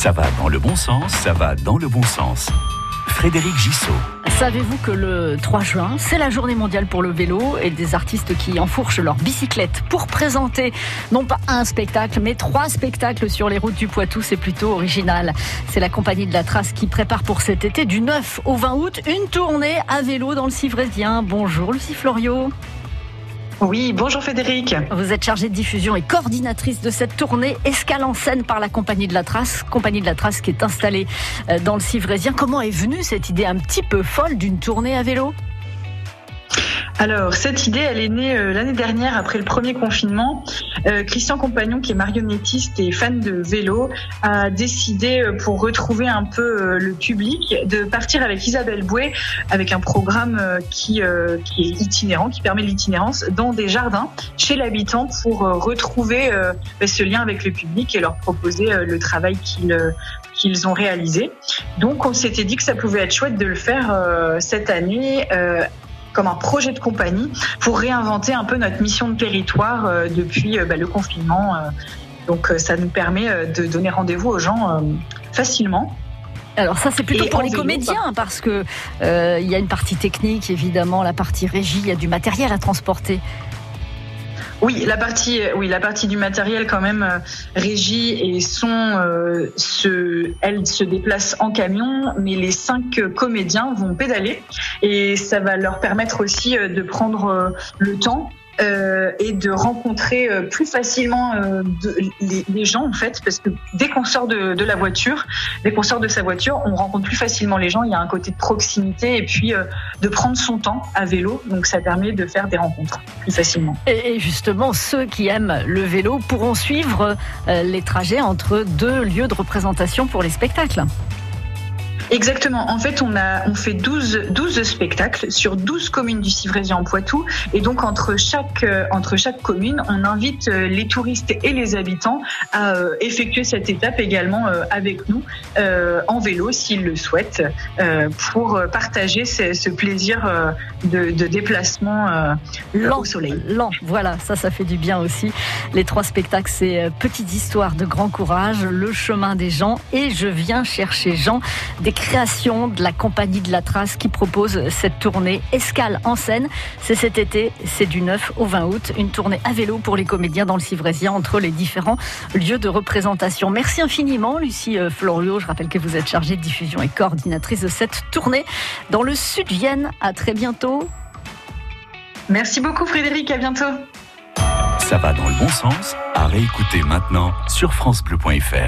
Ça va dans le bon sens, ça va dans le bon sens. Frédéric Gissot. Savez-vous que le 3 juin, c'est la journée mondiale pour le vélo et des artistes qui enfourchent leur bicyclette pour présenter non pas un spectacle, mais trois spectacles sur les routes du Poitou. C'est plutôt original. C'est la compagnie de la Trace qui prépare pour cet été du 9 au 20 août une tournée à vélo dans le Civrésien. Bonjour Lucie Florio. Oui, bonjour Frédéric. Vous êtes chargée de diffusion et coordinatrice de cette tournée Escale en scène par la Compagnie de la Trace, Compagnie de la Trace qui est installée euh, dans le Civrésien. Comment est venue cette idée un petit peu folle d'une tournée à vélo? Alors, cette idée, elle est née euh, l'année dernière après le premier confinement. Euh, Christian Compagnon, qui est marionnettiste et fan de vélo, a décidé, euh, pour retrouver un peu le public, de partir avec Isabelle Bouet avec un programme qui, est itinérant, qui permet l'itinérance dans des jardins chez l'habitant pour retrouver bah, ce lien avec le public et leur proposer le travail qu'ils qu'ils ont réalisé. Donc on s'était dit que ça pouvait être chouette de le faire cette année comme un projet de compagnie pour réinventer un peu notre mission de territoire euh, depuis euh, bah, le confinement. Euh. Donc ça nous permet de donner rendez-vous aux gens facilement. Alors ça c'est plutôt pour les comédiens parce que il y a une partie technique évidemment, la partie régie, il y a du matériel à transporter. Oui, la partie, oui, la partie du matériel quand même euh, régie et son, euh, se, elle se déplace en camion, mais les cinq comédiens vont pédaler et ça va leur permettre aussi euh, de prendre le temps euh, et de rencontrer euh, plus facilement euh, les, gens en fait parce que dès qu'on sort de, la voiture, dès qu'on sort de sa voiture, on rencontre plus facilement les gens. Il y a un côté de proximité et puis de prendre son temps à vélo, donc ça permet de faire des rencontres plus facilement. Et justement, ceux qui aiment le vélo pourront suivre les trajets entre deux lieux de représentation pour les spectacles. Exactement. En fait, on a on fait 12, 12 spectacles sur 12 communes du Civrésien en Poitou. Et donc, entre chaque, euh, entre chaque commune, on invite euh, les touristes et les habitants à euh, effectuer cette étape également avec nous en vélo s'ils le souhaitent pour partager ce, plaisir de, de déplacement lent, au soleil. Lent, voilà, ça, ça fait du bien aussi. Les trois spectacles, c'est Petite histoire de grand courage, Le chemin des gens et Je viens chercher Jean. Des création de la compagnie de la Trace qui propose cette tournée Escale en scène. C'est cet été, c'est du 9 au 20 août, une tournée à vélo pour les comédiens dans le Civrésien entre les différents lieux de représentation. Merci infiniment Lucie euh, Florio. Je rappelle que vous êtes chargée de diffusion et coordinatrice de cette tournée dans le sud Vienne. À très bientôt. Merci beaucoup Frédéric, à bientôt. Ça va dans le bon sens, à réécouter maintenant sur francebleu.fr.